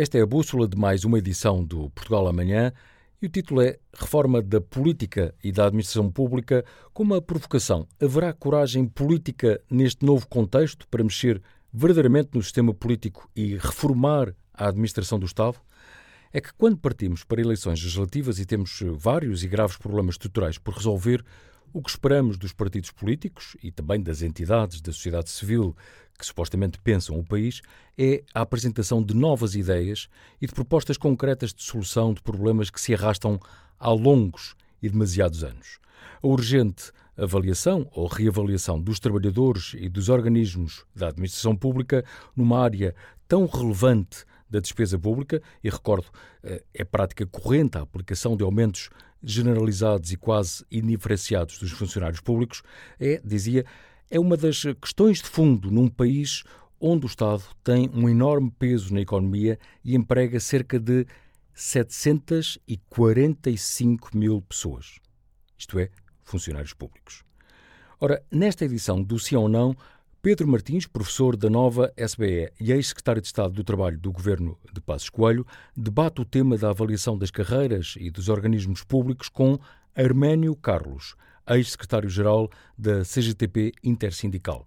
Esta é a bússola de mais uma edição do Portugal Amanhã e o título é Reforma da Política e da Administração Pública com uma provocação. Haverá coragem política neste novo contexto para mexer verdadeiramente no sistema político e reformar a administração do Estado? É que quando partimos para eleições legislativas e temos vários e graves problemas estruturais por resolver, o que esperamos dos partidos políticos e também das entidades da sociedade civil que supostamente pensam o país é a apresentação de novas ideias e de propostas concretas de solução de problemas que se arrastam há longos e demasiados anos. A urgente avaliação ou reavaliação dos trabalhadores e dos organismos da administração pública numa área tão relevante da despesa pública, e recordo, eh, é prática corrente a aplicação de aumentos generalizados e quase indiferenciados dos funcionários públicos, é, dizia, é uma das questões de fundo num país onde o Estado tem um enorme peso na economia e emprega cerca de 745 mil pessoas. Isto é, funcionários públicos. Ora, nesta edição do Sim ou Não, Pedro Martins, professor da nova SBE e ex-secretário de Estado do Trabalho do Governo de Passos Coelho, debate o tema da avaliação das carreiras e dos organismos públicos com Arménio Carlos, ex-secretário-geral da CGTP Intersindical.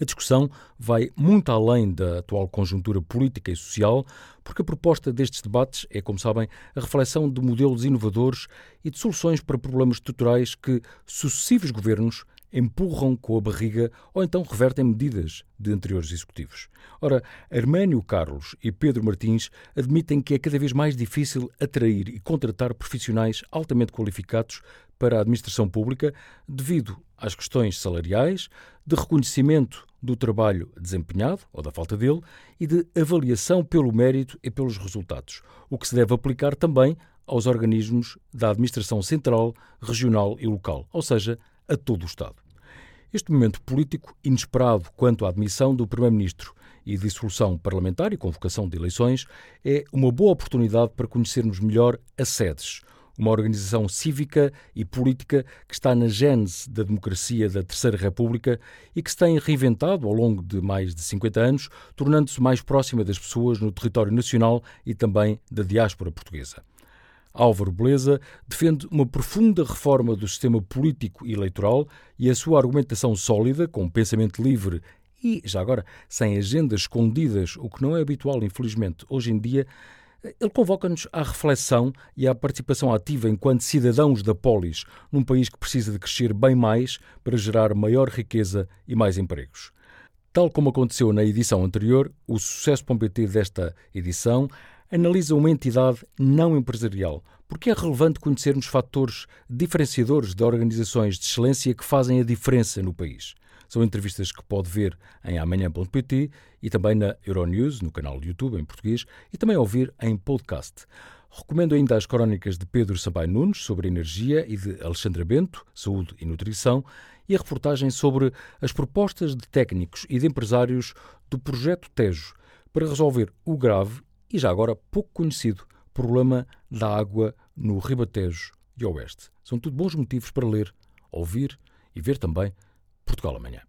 A discussão vai muito além da atual conjuntura política e social, porque a proposta destes debates é, como sabem, a reflexão de modelos inovadores e de soluções para problemas estruturais que sucessivos governos empurram com a barriga ou então revertem medidas de anteriores executivos. Ora, Arménio Carlos e Pedro Martins admitem que é cada vez mais difícil atrair e contratar profissionais altamente qualificados para a administração pública devido às questões salariais, de reconhecimento do trabalho desempenhado ou da falta dele e de avaliação pelo mérito e pelos resultados, o que se deve aplicar também aos organismos da administração central, regional e local, ou seja, a todo o Estado. Este momento político inesperado quanto à admissão do Primeiro-Ministro e dissolução parlamentar e convocação de eleições é uma boa oportunidade para conhecermos melhor a SEDES, uma organização cívica e política que está na gênese da democracia da Terceira República e que se tem reinventado ao longo de mais de 50 anos, tornando-se mais próxima das pessoas no território nacional e também da diáspora portuguesa. Álvaro Beleza defende uma profunda reforma do sistema político e eleitoral e a sua argumentação sólida, com pensamento livre e, já agora, sem agendas escondidas, o que não é habitual, infelizmente, hoje em dia, ele convoca-nos à reflexão e à participação ativa enquanto cidadãos da polis, num país que precisa de crescer bem mais para gerar maior riqueza e mais empregos. Tal como aconteceu na edição anterior, o sucesso.pt desta edição analisa uma entidade não empresarial, porque é relevante conhecermos fatores diferenciadores de organizações de excelência que fazem a diferença no país. São entrevistas que pode ver em amanhã.pt e também na Euronews, no canal do YouTube em português, e também ouvir em podcast. Recomendo ainda as crónicas de Pedro Sampaio Nunes sobre energia e de Alexandra Bento, saúde e nutrição, e a reportagem sobre as propostas de técnicos e de empresários do projeto Tejo para resolver o grave e já agora pouco conhecido problema da água no Ribatejo e Oeste. São tudo bons motivos para ler, ouvir e ver também Portugal amanhã.